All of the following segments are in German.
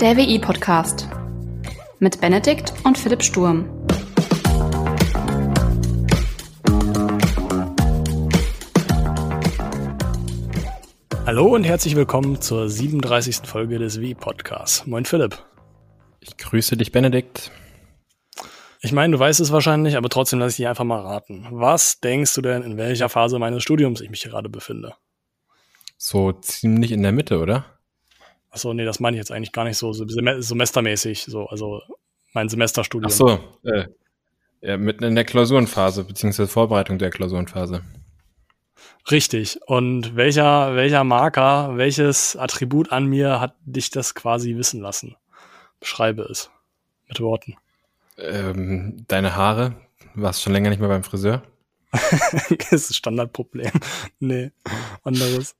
Der WI-Podcast mit Benedikt und Philipp Sturm. Hallo und herzlich willkommen zur 37. Folge des WI-Podcasts. Moin Philipp. Ich grüße dich, Benedikt. Ich meine, du weißt es wahrscheinlich, aber trotzdem lasse ich dich einfach mal raten. Was denkst du denn, in welcher Phase meines Studiums ich mich gerade befinde? So ziemlich in der Mitte, oder? Achso, nee, das meine ich jetzt eigentlich gar nicht so semestermäßig, so, also mein Semesterstudium. Ach so, äh, ja, mitten in der Klausurenphase, beziehungsweise Vorbereitung der Klausurenphase. Richtig. Und welcher, welcher Marker, welches Attribut an mir hat dich das quasi wissen lassen? Beschreibe es mit Worten. Ähm, deine Haare. Warst schon länger nicht mehr beim Friseur? das ist ein Standardproblem. Nee, anderes.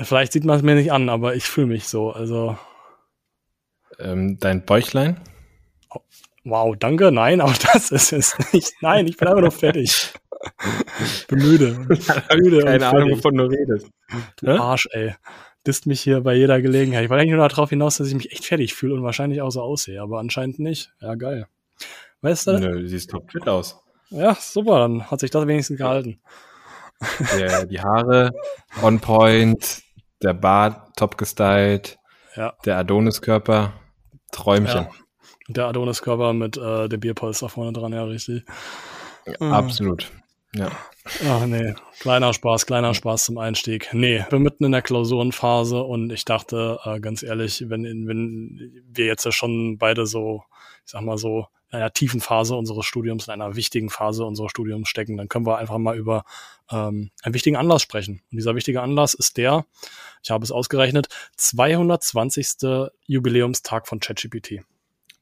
Vielleicht sieht man es mir nicht an, aber ich fühle mich so. Also. Ähm, dein Bäuchlein? Oh, wow, danke. Nein, auch das ist es nicht. Nein, ich bin einfach nur fertig. Ich bin müde. müde Keine Ahnung, wovon du redest. Du Arsch, ey. Disst mich hier bei jeder Gelegenheit. Ich wollte eigentlich nur darauf hinaus, dass ich mich echt fertig fühle und wahrscheinlich auch so aussehe, aber anscheinend nicht. Ja, geil. Weißt du? Nö, du siehst top fit aus. Ja, super, dann hat sich das wenigstens gehalten. Der, die Haare on point, der Bart top gestylt, ja. der Adoniskörper, Träumchen. Ja. Der Adoniskörper mit äh, dem Bierpolster vorne dran, ja, richtig. Ja, absolut. Ja. Ach nee, kleiner Spaß, kleiner Spaß zum Einstieg. Nee, wir mitten in der Klausurenphase und ich dachte, äh, ganz ehrlich, wenn, wenn wir jetzt ja schon beide so, ich sag mal so, in einer tiefen Phase unseres Studiums, in einer wichtigen Phase unseres Studiums stecken, dann können wir einfach mal über ähm, einen wichtigen Anlass sprechen. Und dieser wichtige Anlass ist der, ich habe es ausgerechnet, 220. Jubiläumstag von ChatGPT.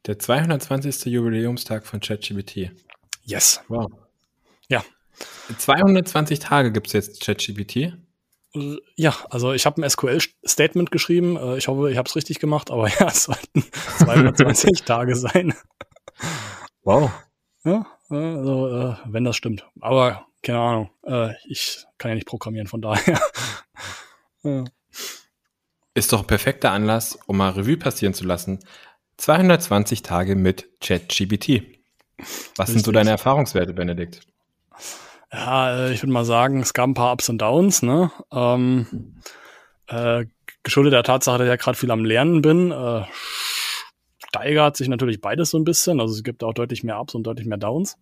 Der 220. Jubiläumstag von ChatGPT. Yes. Wow. Ja. 220 Tage gibt es jetzt ChatGPT. Ja, also ich habe ein SQL-Statement geschrieben. Äh, ich hoffe, ich habe es richtig gemacht, aber ja, es sollten 220 Tage sein. Wow. Ja, also, äh, wenn das stimmt. Aber keine Ahnung. Äh, ich kann ja nicht programmieren, von daher. ja. Ist doch ein perfekter Anlass, um mal Revue passieren zu lassen. 220 Tage mit ChatGPT. Was Richtig. sind so deine Erfahrungswerte, Benedikt? Ja, äh, ich würde mal sagen, es gab ein paar Ups und Downs. Ne? Ähm, äh, geschuldet der Tatsache, dass ich ja gerade viel am Lernen bin, äh, steigert sich natürlich beides so ein bisschen. Also es gibt auch deutlich mehr Ups und deutlich mehr Downs.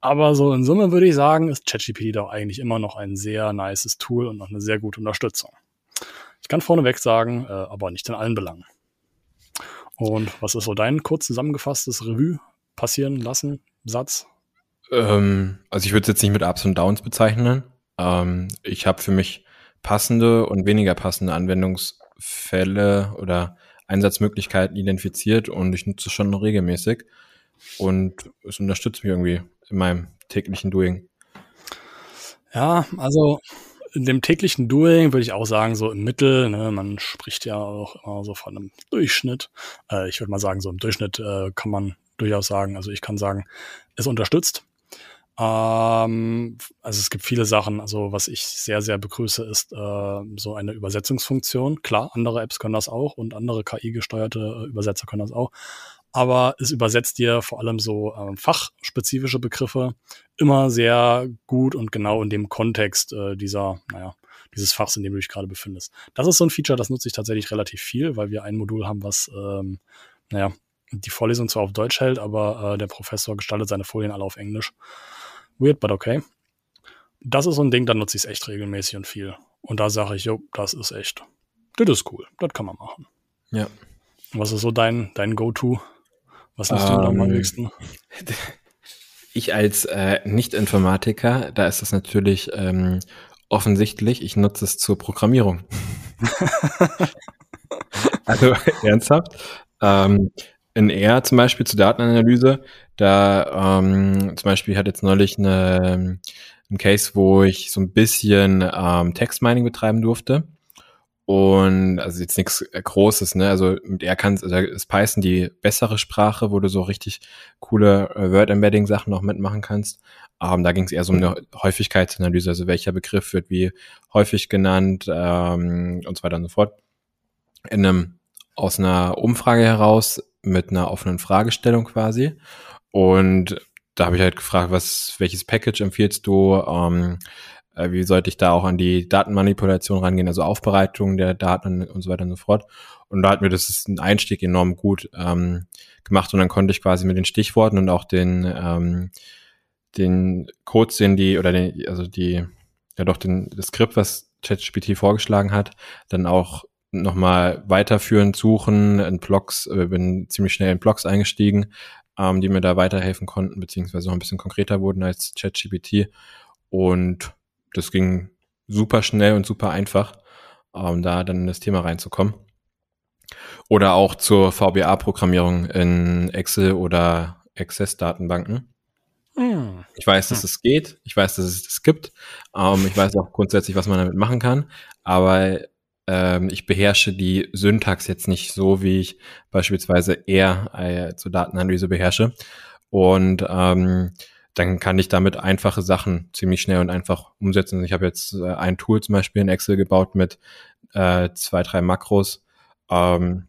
Aber so in Summe würde ich sagen, ist ChatGPT doch eigentlich immer noch ein sehr nices Tool und noch eine sehr gute Unterstützung. Ich kann vorneweg sagen, äh, aber nicht in allen Belangen. Und was ist so dein kurz zusammengefasstes Revue passieren lassen, Satz? Ähm, also ich würde es jetzt nicht mit Ups und Downs bezeichnen. Ähm, ich habe für mich passende und weniger passende Anwendungsfälle oder Einsatzmöglichkeiten identifiziert und ich nutze es schon regelmäßig. Und es unterstützt mich irgendwie in meinem täglichen Doing. Ja, also in dem täglichen Doing würde ich auch sagen, so im Mittel, ne, man spricht ja auch immer so von einem Durchschnitt. Äh, ich würde mal sagen, so im Durchschnitt äh, kann man durchaus sagen, also ich kann sagen, es unterstützt. Ähm, also es gibt viele Sachen, also was ich sehr, sehr begrüße, ist äh, so eine Übersetzungsfunktion. Klar, andere Apps können das auch und andere KI-gesteuerte äh, Übersetzer können das auch aber es übersetzt dir vor allem so äh, fachspezifische Begriffe immer sehr gut und genau in dem Kontext äh, dieser, naja, dieses Fachs, in dem du dich gerade befindest. Das ist so ein Feature, das nutze ich tatsächlich relativ viel, weil wir ein Modul haben, was, ähm, naja, die Vorlesung zwar auf Deutsch hält, aber äh, der Professor gestaltet seine Folien alle auf Englisch. Weird, but okay. Das ist so ein Ding, da nutze ich es echt regelmäßig und viel. Und da sage ich, jo, das ist echt. Das ist cool. Das kann man machen. Ja. Was ist so dein, dein Go-To? Was nutzt ähm, du am häufigsten? Ich als äh, Nicht-Informatiker, da ist das natürlich ähm, offensichtlich, ich nutze es zur Programmierung. also ernsthaft. Ähm, in R zum Beispiel zur Datenanalyse, da ähm, zum Beispiel hat jetzt neulich eine, ein Case, wo ich so ein bisschen ähm, Textmining betreiben durfte. Und also jetzt nichts äh, Großes, ne? Also mit R kannst, also ist Python die bessere Sprache, wo du so richtig coole äh, Word-Embedding-Sachen noch mitmachen kannst. Ähm, da ging es eher so um eine Häufigkeitsanalyse, also welcher Begriff wird wie häufig genannt ähm, und so weiter und so fort. In einem aus einer Umfrage heraus mit einer offenen Fragestellung quasi. Und da habe ich halt gefragt, was, welches Package empfiehlst du? Ähm, äh, wie sollte ich da auch an die Datenmanipulation rangehen, also Aufbereitung der Daten und so weiter und so fort. Und da hat mir das ist ein Einstieg enorm gut ähm, gemacht und dann konnte ich quasi mit den Stichworten und auch den ähm, den Codes, den die oder den, also die ja doch den das Skript, was ChatGPT vorgeschlagen hat, dann auch nochmal weiterführend suchen, in Blogs, äh, bin ziemlich schnell in Blogs eingestiegen, ähm, die mir da weiterhelfen konnten, beziehungsweise auch ein bisschen konkreter wurden als ChatGPT. Und das ging super schnell und super einfach, ähm, da dann in das Thema reinzukommen. Oder auch zur VBA-Programmierung in Excel oder Access-Datenbanken. Hm. Ich weiß, dass es geht. Ich weiß, dass es das gibt. Ähm, ich weiß auch grundsätzlich, was man damit machen kann. Aber ähm, ich beherrsche die Syntax jetzt nicht so, wie ich beispielsweise eher äh, zur Datenanalyse beherrsche. Und ähm, dann kann ich damit einfache Sachen ziemlich schnell und einfach umsetzen. Ich habe jetzt äh, ein Tool zum Beispiel in Excel gebaut mit äh, zwei, drei Makros. Ähm,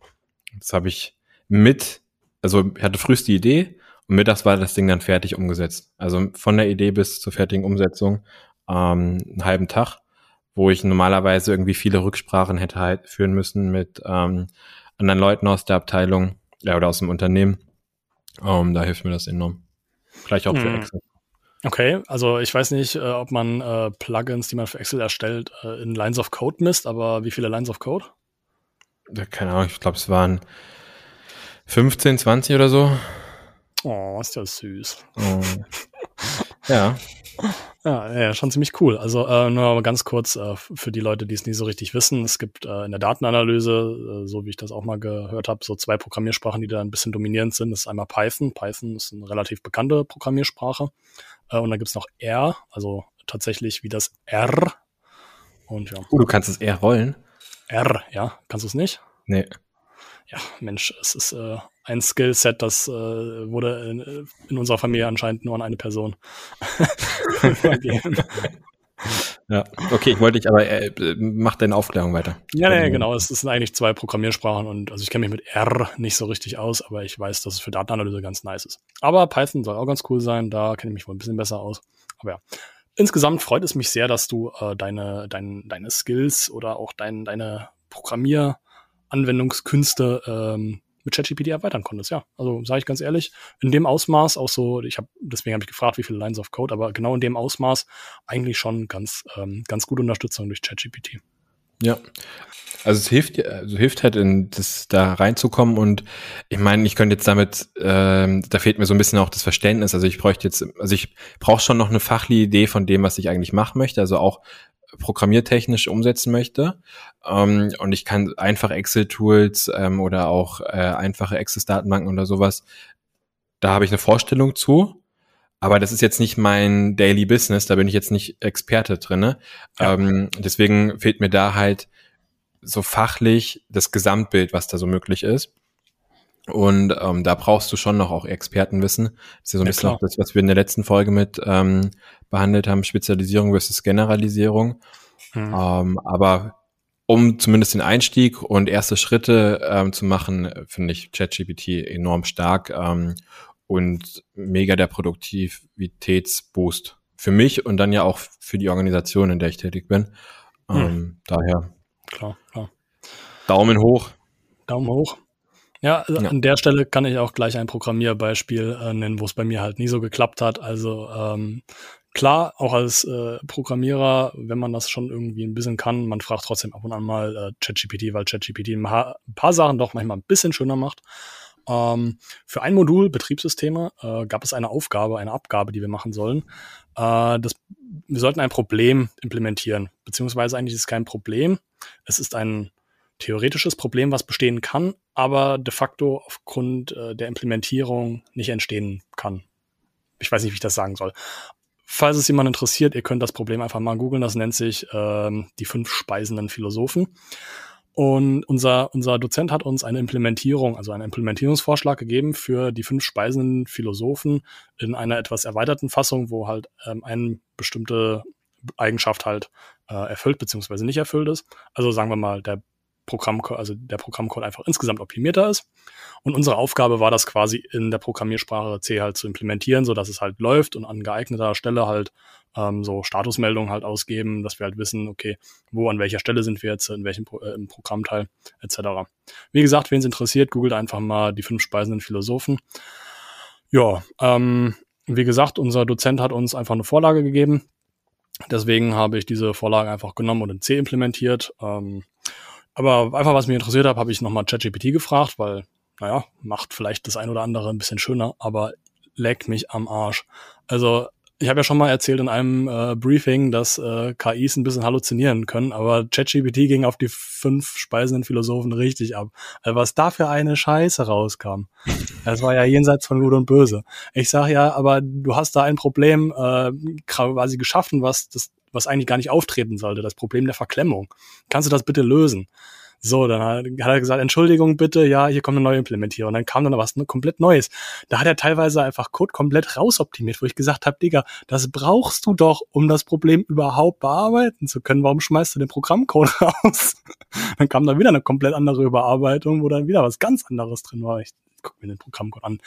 das habe ich mit, also ich hatte frühest die Idee und mittags war das Ding dann fertig umgesetzt. Also von der Idee bis zur fertigen Umsetzung ähm, einen halben Tag, wo ich normalerweise irgendwie viele Rücksprachen hätte halt führen müssen mit ähm, anderen Leuten aus der Abteilung ja, oder aus dem Unternehmen. Um, da hilft mir das enorm. Gleich auch für hm. Excel. Okay, also ich weiß nicht, äh, ob man äh, Plugins, die man für Excel erstellt, äh, in Lines of Code misst, aber wie viele Lines of Code? Ja, keine Ahnung, ich glaube, es waren 15, 20 oder so. Oh, ist ja süß. Oh. ja. Ja, ja, schon ziemlich cool. Also äh, nur ganz kurz äh, für die Leute, die es nie so richtig wissen. Es gibt äh, in der Datenanalyse, äh, so wie ich das auch mal gehört habe, so zwei Programmiersprachen, die da ein bisschen dominierend sind. Das ist einmal Python. Python ist eine relativ bekannte Programmiersprache. Äh, und dann gibt's noch R, also tatsächlich wie das R. Und ja. Oh, du kannst das R rollen? R, ja. Kannst du es nicht? Nee. Ja, Mensch, es ist äh, ein Skillset, das äh, wurde in, in, unserer Familie anscheinend nur an eine Person Ja, okay, ich wollte dich aber, äh, mach deine Aufklärung weiter. Ja, ja, genau, es sind eigentlich zwei Programmiersprachen und also ich kenne mich mit R nicht so richtig aus, aber ich weiß, dass es für Datenanalyse ganz nice ist. Aber Python soll auch ganz cool sein, da kenne ich mich wohl ein bisschen besser aus. Aber ja, insgesamt freut es mich sehr, dass du äh, deine, dein, deine Skills oder auch dein, deine Programmieranwendungskünste ähm, mit ChatGPT erweitern konntest. Ja, also sage ich ganz ehrlich, in dem Ausmaß auch so, ich habe deswegen habe ich gefragt, wie viele Lines of Code, aber genau in dem Ausmaß eigentlich schon ganz ähm, ganz gute Unterstützung durch ChatGPT. Ja, also es hilft, also hilft halt, in das da reinzukommen und ich meine, ich könnte jetzt damit, ähm, da fehlt mir so ein bisschen auch das Verständnis. Also ich bräuchte jetzt, also ich brauche schon noch eine fachliche Idee von dem, was ich eigentlich machen möchte. Also auch programmiertechnisch umsetzen möchte. Ähm, und ich kann einfach Excel-Tools ähm, oder auch äh, einfache Access-Datenbanken oder sowas, da habe ich eine Vorstellung zu. Aber das ist jetzt nicht mein Daily Business, da bin ich jetzt nicht Experte drinne. Ja. Ähm, deswegen fehlt mir da halt so fachlich das Gesamtbild, was da so möglich ist. Und ähm, da brauchst du schon noch auch Expertenwissen. Das ist ja so ein ja, bisschen klar. auch das, was wir in der letzten Folge mit ähm, behandelt haben, Spezialisierung versus Generalisierung. Hm. Ähm, aber um zumindest den Einstieg und erste Schritte ähm, zu machen, finde ich ChatGPT enorm stark ähm, und mega der Produktivitätsboost für mich und dann ja auch für die Organisation, in der ich tätig bin. Hm. Ähm, hm. Daher. Klar, klar. Daumen hoch. Daumen hoch. Ja, also ja, an der Stelle kann ich auch gleich ein Programmierbeispiel äh, nennen, wo es bei mir halt nie so geklappt hat. Also ähm, klar, auch als äh, Programmierer, wenn man das schon irgendwie ein bisschen kann, man fragt trotzdem ab und an mal äh, ChatGPT, weil ChatGPT ein paar, Sachen doch manchmal ein bisschen schöner macht. Ähm, für ein Modul Betriebssysteme äh, gab es eine Aufgabe, eine Abgabe, die wir machen sollen. Äh, das, wir sollten ein Problem implementieren, beziehungsweise eigentlich ist es kein Problem. Es ist ein theoretisches Problem, was bestehen kann, aber de facto aufgrund äh, der Implementierung nicht entstehen kann. Ich weiß nicht, wie ich das sagen soll. Falls es jemand interessiert, ihr könnt das Problem einfach mal googeln. Das nennt sich ähm, die fünf speisenden Philosophen. Und unser, unser Dozent hat uns eine Implementierung, also einen Implementierungsvorschlag gegeben für die fünf speisenden Philosophen in einer etwas erweiterten Fassung, wo halt ähm, eine bestimmte Eigenschaft halt äh, erfüllt bzw. nicht erfüllt ist. Also sagen wir mal, der Programmcode, also der Programmcode einfach insgesamt optimierter ist. Und unsere Aufgabe war das quasi in der Programmiersprache C halt zu implementieren, so dass es halt läuft und an geeigneter Stelle halt ähm, so Statusmeldungen halt ausgeben, dass wir halt wissen, okay, wo an welcher Stelle sind wir jetzt, in welchem Pro äh, im Programmteil etc. Wie gesagt, wen es interessiert, googelt einfach mal die fünf speisenden Philosophen. Ja, ähm, wie gesagt, unser Dozent hat uns einfach eine Vorlage gegeben. Deswegen habe ich diese Vorlage einfach genommen und in C implementiert. Ähm, aber einfach, was mich interessiert hat, habe ich nochmal ChatGPT gefragt, weil, naja, macht vielleicht das ein oder andere ein bisschen schöner, aber leck mich am Arsch. Also ich habe ja schon mal erzählt in einem äh, Briefing, dass äh, KIs ein bisschen halluzinieren können, aber ChatGPT ging auf die fünf speisenden Philosophen richtig ab. Also was da für eine Scheiße rauskam. Das war ja jenseits von Gut und Böse. Ich sage ja, aber du hast da ein Problem äh, quasi geschaffen, was das was eigentlich gar nicht auftreten sollte, das Problem der Verklemmung. Kannst du das bitte lösen? So, dann hat, er gesagt, Entschuldigung bitte, ja, hier kommt eine neue Implementierung. Und dann kam dann was ne, komplett Neues. Da hat er teilweise einfach Code komplett rausoptimiert, wo ich gesagt habe, Digga, das brauchst du doch, um das Problem überhaupt bearbeiten zu können. Warum schmeißt du den Programmcode raus? dann kam da wieder eine komplett andere Überarbeitung, wo dann wieder was ganz anderes drin war. Ich guck mir den Programmcode an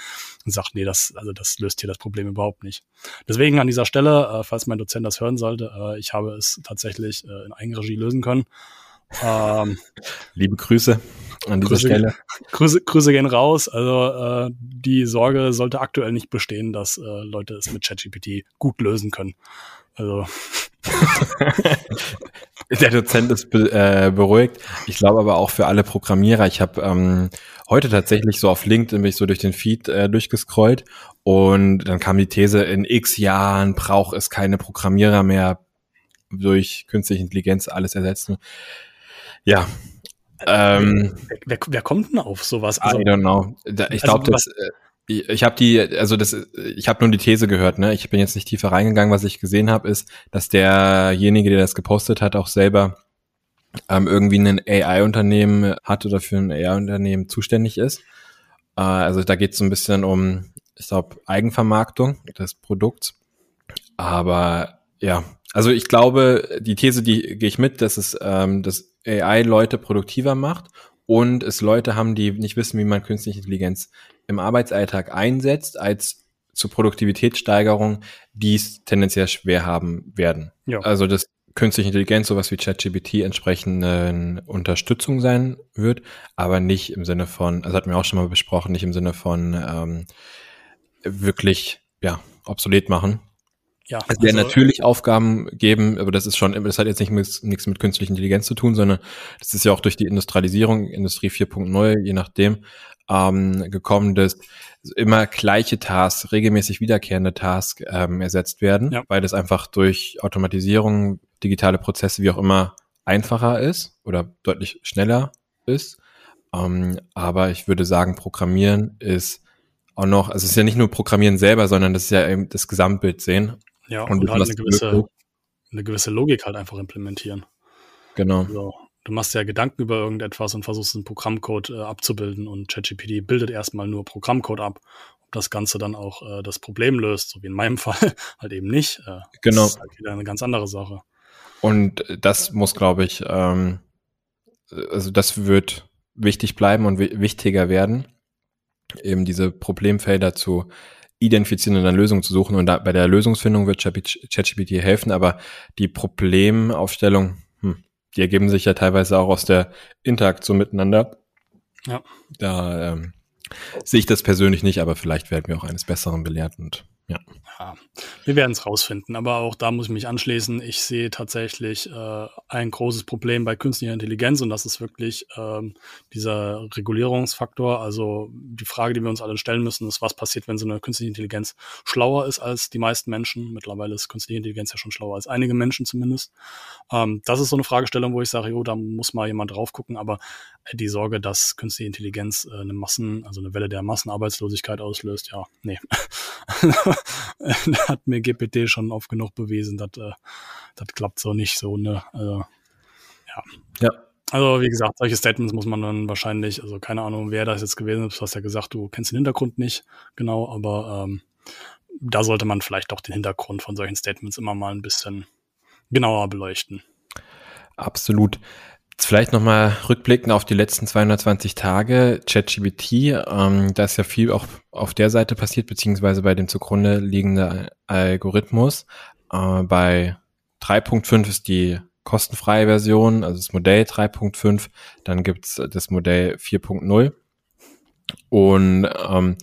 und sag, nee, das, also das löst hier das Problem überhaupt nicht. Deswegen an dieser Stelle, äh, falls mein Dozent das hören sollte, äh, ich habe es tatsächlich äh, in Eigenregie lösen können. Ähm, Liebe Grüße an dieser Grüße, Stelle. Grüße, Grüße gehen raus. Also äh, die Sorge sollte aktuell nicht bestehen, dass äh, Leute es mit ChatGPT gut lösen können. Also der Dozent ist be äh, beruhigt. Ich glaube aber auch für alle Programmierer. Ich habe ähm, heute tatsächlich so auf LinkedIn bin ich so durch den Feed äh, durchgescrollt und dann kam die These, in x Jahren braucht es keine Programmierer mehr durch künstliche Intelligenz alles ersetzen. Ja. Ähm, wer, wer, wer kommt denn auf sowas? Also, I don't know. Ich glaube, also, das äh, ich, ich habe die, also das, ich habe nur die These gehört, ne? Ich bin jetzt nicht tiefer reingegangen. Was ich gesehen habe, ist, dass derjenige, der das gepostet hat, auch selber ähm, irgendwie ein AI-Unternehmen hat oder für ein AI-Unternehmen zuständig ist. Äh, also da geht es so ein bisschen um, ich glaube, Eigenvermarktung des Produkts. Aber ja, also ich glaube, die These, die gehe ich mit, dass es ähm, dass AI Leute produktiver macht und es Leute haben, die nicht wissen, wie man künstliche Intelligenz im Arbeitsalltag einsetzt, als zur Produktivitätssteigerung, die es tendenziell schwer haben werden. Ja. Also dass künstliche Intelligenz, sowas wie ChatGPT, entsprechende Unterstützung sein wird, aber nicht im Sinne von, also hatten wir auch schon mal besprochen, nicht im Sinne von ähm, wirklich ja obsolet machen, ja, es werden also, natürlich Aufgaben geben, aber das ist schon, das hat jetzt nicht mit, nichts mit künstlicher Intelligenz zu tun, sondern das ist ja auch durch die Industrialisierung, Industrie 4.0, je nachdem, ähm, gekommen, dass immer gleiche Tasks, regelmäßig wiederkehrende Tasks ähm, ersetzt werden, ja. weil das einfach durch Automatisierung, digitale Prozesse, wie auch immer, einfacher ist oder deutlich schneller ist. Ähm, aber ich würde sagen, Programmieren ist auch noch, also es ist ja nicht nur Programmieren selber, sondern das ist ja eben das Gesamtbild sehen. Ja, und, und halt eine gewisse, eine gewisse Logik halt einfach implementieren. Genau. So, du machst ja Gedanken über irgendetwas und versuchst einen Programmcode äh, abzubilden und ChatGPT bildet erstmal nur Programmcode ab. Ob das Ganze dann auch äh, das Problem löst, so wie in meinem Fall, halt eben nicht. Äh, genau. Das ist halt wieder eine ganz andere Sache. Und das muss, glaube ich, ähm, also das wird wichtig bleiben und wichtiger werden, eben diese Problemfelder zu identifizieren und dann Lösungen zu suchen. Und da, bei der Lösungsfindung wird ChatGPT helfen, aber die Problemaufstellung, hm, die ergeben sich ja teilweise auch aus der Interaktion miteinander. Ja. Da ähm, sehe ich das persönlich nicht, aber vielleicht werden wir auch eines Besseren belehrt und ja. ja wir werden es rausfinden, aber auch da muss ich mich anschließen. Ich sehe tatsächlich äh, ein großes Problem bei künstlicher Intelligenz und das ist wirklich ähm, dieser Regulierungsfaktor. Also die Frage, die wir uns alle stellen müssen, ist, was passiert, wenn so eine künstliche Intelligenz schlauer ist als die meisten Menschen? Mittlerweile ist künstliche Intelligenz ja schon schlauer als einige Menschen zumindest. Ähm, das ist so eine Fragestellung, wo ich sage, jo, da muss mal jemand drauf gucken, aber die Sorge, dass künstliche Intelligenz äh, eine Massen, also eine Welle der Massenarbeitslosigkeit auslöst, ja, nee. hat mir GPT schon oft genug bewiesen, dass äh, das klappt so nicht so, ne? Also, ja. Ja. Also, wie gesagt, solche Statements muss man dann wahrscheinlich, also keine Ahnung, wer das jetzt gewesen ist, du hast ja gesagt, du kennst den Hintergrund nicht genau, aber ähm, da sollte man vielleicht doch den Hintergrund von solchen Statements immer mal ein bisschen genauer beleuchten. Absolut Jetzt vielleicht nochmal rückblickend auf die letzten 220 Tage ChatGPT. Ähm, da ist ja viel auch auf der Seite passiert, beziehungsweise bei dem zugrunde liegenden Algorithmus. Äh, bei 3.5 ist die kostenfreie Version, also das Modell 3.5. Dann gibt's das Modell 4.0. Und ähm,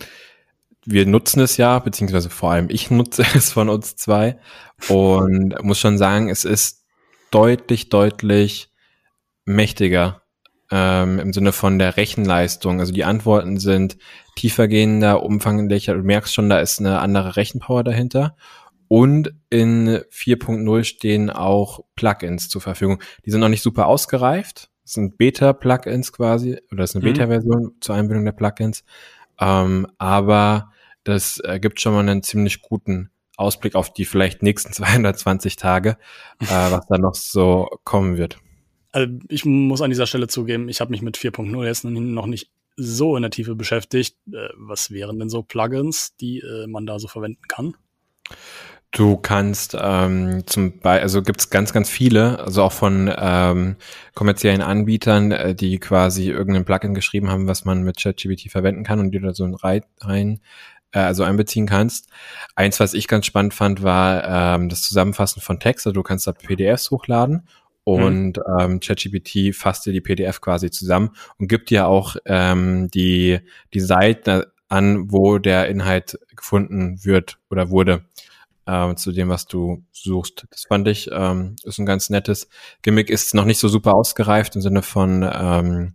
wir nutzen es ja, beziehungsweise vor allem ich nutze es von uns zwei und muss schon sagen, es ist deutlich, deutlich mächtiger ähm, im Sinne von der Rechenleistung. Also die Antworten sind tiefergehender, umfangreicher. Du merkst schon, da ist eine andere Rechenpower dahinter. Und in 4.0 stehen auch Plugins zur Verfügung. Die sind noch nicht super ausgereift. Das sind Beta-Plugins quasi, oder das ist eine mhm. Beta-Version zur Einbindung der Plugins. Ähm, aber das äh, gibt schon mal einen ziemlich guten Ausblick auf die vielleicht nächsten 220 Tage, äh, was da noch so kommen wird. Also ich muss an dieser Stelle zugeben, ich habe mich mit 4.0 jetzt noch nicht so in der Tiefe beschäftigt. Äh, was wären denn so Plugins, die äh, man da so verwenden kann? Du kannst ähm, zum Beispiel, also gibt's ganz, ganz viele, also auch von ähm, kommerziellen Anbietern, äh, die quasi irgendein Plugin geschrieben haben, was man mit ChatGPT verwenden kann und die da so rein, rein äh, also einbeziehen kannst. Eins, was ich ganz spannend fand, war ähm, das Zusammenfassen von Text. Also du kannst da PDFs hochladen mhm. und mhm. ähm, ChatGPT fasst dir die PDF quasi zusammen und gibt dir auch ähm, die, die Seite an, wo der Inhalt gefunden wird oder wurde äh, zu dem, was du suchst. Das fand ich, ähm, ist ein ganz nettes Gimmick, ist noch nicht so super ausgereift im Sinne von, ähm,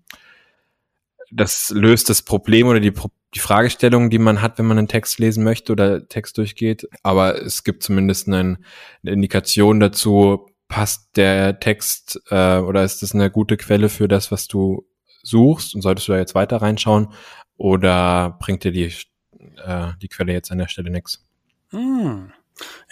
das löst das Problem oder die, die Fragestellung, die man hat, wenn man einen Text lesen möchte oder Text durchgeht. Aber es gibt zumindest einen, eine Indikation dazu, passt der Text äh, oder ist das eine gute Quelle für das, was du suchst und solltest du da jetzt weiter reinschauen oder bringt dir die, äh, die Quelle jetzt an der Stelle nichts? Hm.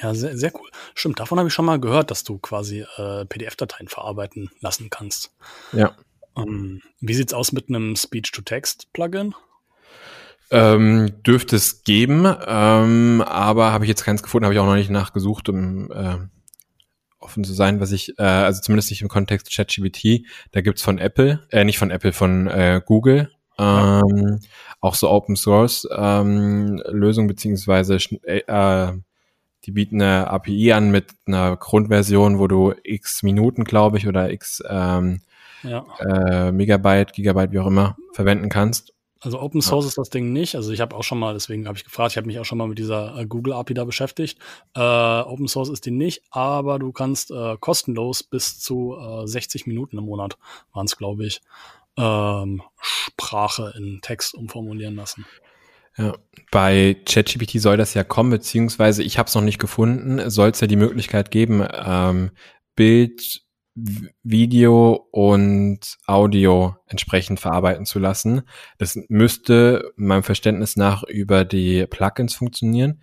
Ja, sehr, sehr cool. Stimmt, davon habe ich schon mal gehört, dass du quasi äh, PDF-Dateien verarbeiten lassen kannst. Ja. Ähm, wie sieht's aus mit einem Speech-to-Text-Plugin? Ähm, dürfte es geben, ähm, aber habe ich jetzt keins gefunden, habe ich auch noch nicht nachgesucht, um äh, offen zu sein, was ich, äh, also zumindest nicht im Kontext ChatGPT, da gibt's von Apple, äh, nicht von Apple, von äh, Google, ähm, auch so Open Source ähm, Lösung beziehungsweise äh, die bieten eine API an mit einer Grundversion, wo du x Minuten, glaube ich, oder x ähm, ja. äh, Megabyte, Gigabyte, wie auch immer, verwenden kannst. Also Open Source ja. ist das Ding nicht. Also ich habe auch schon mal, deswegen habe ich gefragt, ich habe mich auch schon mal mit dieser äh, Google API da beschäftigt. Äh, Open Source ist die nicht, aber du kannst äh, kostenlos bis zu äh, 60 Minuten im Monat, waren es, glaube ich, ähm, Sprache in Text umformulieren lassen. Ja, bei ChatGPT soll das ja kommen, beziehungsweise ich habe es noch nicht gefunden, soll es ja die Möglichkeit geben, ähm, Bild, Video und Audio entsprechend verarbeiten zu lassen. Das müsste meinem Verständnis nach über die Plugins funktionieren.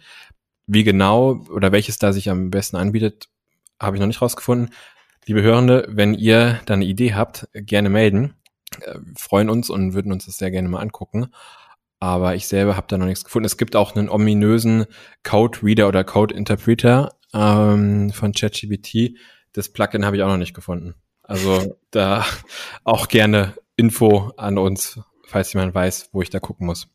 Wie genau oder welches da sich am besten anbietet, habe ich noch nicht rausgefunden. Liebe Hörende, wenn ihr da eine Idee habt, gerne melden. Wir äh, freuen uns und würden uns das sehr gerne mal angucken aber ich selber habe da noch nichts gefunden. Es gibt auch einen ominösen Code Reader oder Code Interpreter ähm, von ChatGPT. Das Plugin habe ich auch noch nicht gefunden. Also da auch gerne Info an uns, falls jemand weiß, wo ich da gucken muss.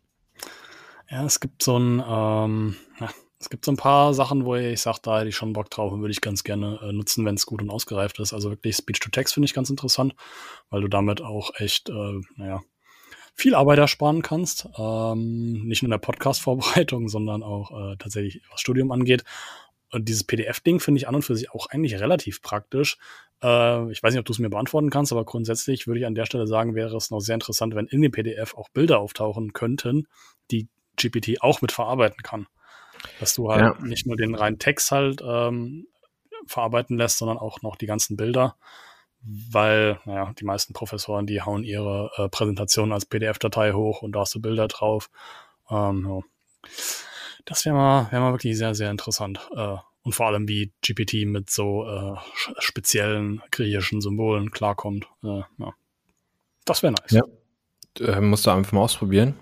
Ja, es gibt so ein, ähm, ja, es gibt so ein paar Sachen, wo ich sage, da hätte ich schon Bock drauf und würde ich ganz gerne äh, nutzen, wenn es gut und ausgereift ist. Also wirklich Speech-to-Text finde ich ganz interessant, weil du damit auch echt, äh, naja, viel Arbeit ersparen kannst. Ähm, nicht nur in der Podcast-Vorbereitung, sondern auch äh, tatsächlich, was Studium angeht. Und dieses PDF-Ding finde ich an und für sich auch eigentlich relativ praktisch. Äh, ich weiß nicht, ob du es mir beantworten kannst, aber grundsätzlich würde ich an der Stelle sagen, wäre es noch sehr interessant, wenn in dem PDF auch Bilder auftauchen könnten, die GPT auch mit verarbeiten kann. Dass du halt ja. nicht nur den reinen Text halt ähm, verarbeiten lässt, sondern auch noch die ganzen Bilder weil, naja, die meisten Professoren, die hauen ihre äh, Präsentation als PDF-Datei hoch und da hast du Bilder drauf. Ähm, ja. Das wäre mal, wär mal wirklich sehr, sehr interessant. Äh, und vor allem, wie GPT mit so äh, speziellen griechischen Symbolen klarkommt. Äh, ja. Das wäre nice. Ja. Äh, musst du einfach mal ausprobieren.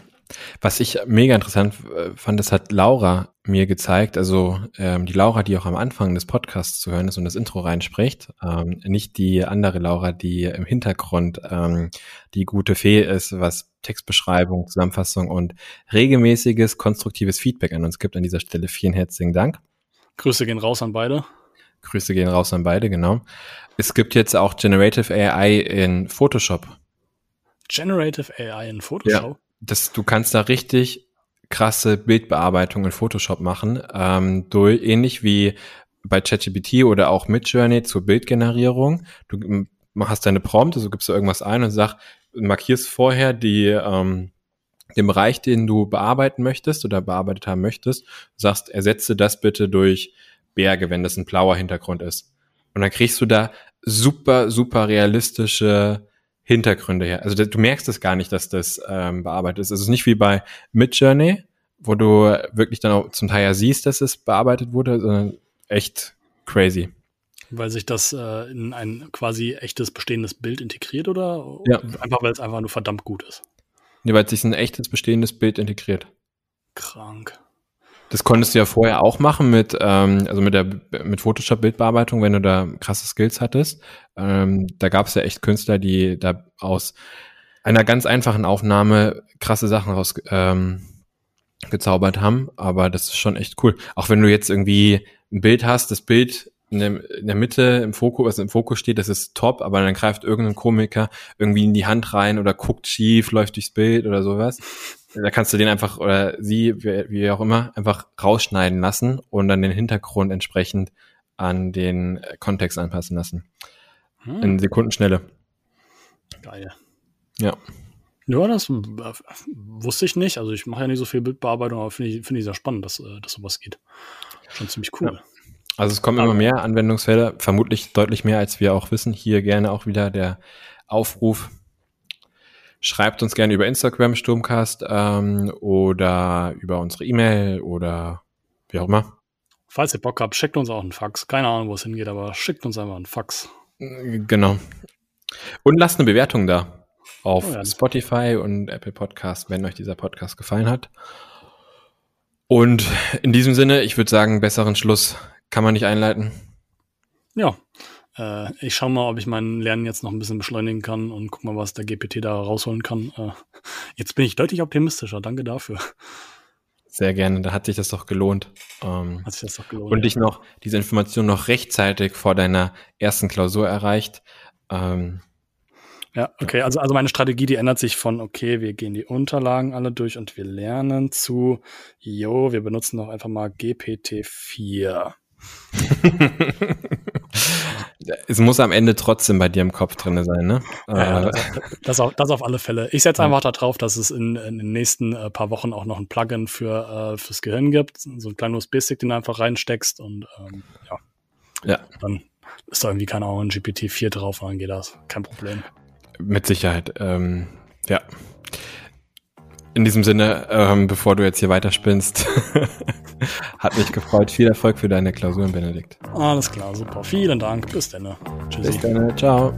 Was ich mega interessant äh, fand, das hat Laura mir gezeigt. Also ähm, die Laura, die auch am Anfang des Podcasts zu hören ist und das Intro reinspricht. Ähm, nicht die andere Laura, die im Hintergrund ähm, die gute Fee ist, was Textbeschreibung, Zusammenfassung und regelmäßiges, konstruktives Feedback an uns gibt. An dieser Stelle vielen herzlichen Dank. Grüße gehen raus an beide. Grüße gehen raus an beide, genau. Es gibt jetzt auch Generative AI in Photoshop. Generative AI in Photoshop? Ja, das, du kannst da richtig krasse Bildbearbeitung in Photoshop machen, ähm, durch, ähnlich wie bei ChatGPT oder auch Midjourney zur Bildgenerierung. Du hast deine Prompt, also gibst du irgendwas ein und sag, markierst vorher die, ähm, den Bereich, den du bearbeiten möchtest oder bearbeitet haben möchtest, sagst, ersetze das bitte durch Berge, wenn das ein blauer Hintergrund ist. Und dann kriegst du da super, super realistische Hintergründe her. Also du merkst es gar nicht, dass das ähm, bearbeitet ist. Es ist nicht wie bei Midjourney, wo du wirklich dann auch zum Teil ja siehst, dass es bearbeitet wurde, sondern echt crazy. Weil sich das äh, in ein quasi echtes bestehendes Bild integriert oder ja. einfach weil es einfach nur verdammt gut ist? Nee, weil es sich ein echtes bestehendes Bild integriert. Krank. Das konntest du ja vorher auch machen mit, ähm, also mit der mit Photoshop-Bildbearbeitung, wenn du da krasse Skills hattest. Ähm, da gab es ja echt Künstler, die da aus einer ganz einfachen Aufnahme krasse Sachen raus ähm, gezaubert haben. Aber das ist schon echt cool. Auch wenn du jetzt irgendwie ein Bild hast, das Bild in der, in der Mitte im Fokus, was im Fokus steht, das ist top, aber dann greift irgendein Komiker irgendwie in die Hand rein oder guckt schief, läuft durchs Bild oder sowas. Da kannst du den einfach oder sie, wie, wie auch immer, einfach rausschneiden lassen und dann den Hintergrund entsprechend an den Kontext anpassen lassen. Hm. In Sekundenschnelle. Geil. Ja. Ja, das äh, wusste ich nicht. Also ich mache ja nicht so viel Bildbearbeitung, aber finde ich, find ich sehr spannend, dass, äh, dass sowas geht. Schon ziemlich cool. Ja. Also es kommen immer mehr Anwendungsfälle, vermutlich deutlich mehr, als wir auch wissen. Hier gerne auch wieder der Aufruf. Schreibt uns gerne über Instagram Sturmcast ähm, oder über unsere E-Mail oder wie auch immer. Falls ihr Bock habt, schickt uns auch einen Fax. Keine Ahnung, wo es hingeht, aber schickt uns einfach einen Fax. Genau. Und lasst eine Bewertung da auf oh ja. Spotify und Apple Podcast, wenn euch dieser Podcast gefallen hat. Und in diesem Sinne, ich würde sagen, besseren Schluss kann man nicht einleiten. Ja, äh, ich schaue mal, ob ich mein Lernen jetzt noch ein bisschen beschleunigen kann und guck mal, was der GPT da rausholen kann. Äh, jetzt bin ich deutlich optimistischer. Danke dafür. Sehr gerne, da hat sich das doch gelohnt. Ähm, hat sich das doch gelohnt. Und dich noch, diese Information noch rechtzeitig vor deiner ersten Klausur erreicht. Ähm, ja, okay, also, also meine Strategie, die ändert sich von, okay, wir gehen die Unterlagen alle durch und wir lernen zu, yo, wir benutzen doch einfach mal GPT-4. es muss am Ende trotzdem bei dir im Kopf drin sein, ne? Ja, das, das, auf, das auf alle Fälle. Ich setze einfach darauf, dass es in, in den nächsten äh, paar Wochen auch noch ein Plugin für äh, fürs Gehirn gibt, so ein kleinen USB-Stick, den du einfach reinsteckst und ähm, ja. Ja. Dann ist da irgendwie keine Ahnung ein GPT-4 drauf, dann geht das. Kein Problem. Mit Sicherheit. Ähm, ja. In diesem Sinne, ähm, bevor du jetzt hier weiterspinnst, hat mich gefreut. Viel Erfolg für deine Klausuren, Benedikt. Alles klar, super. Vielen Dank. Bis dann. Tschüssi. Bis dann. Ciao.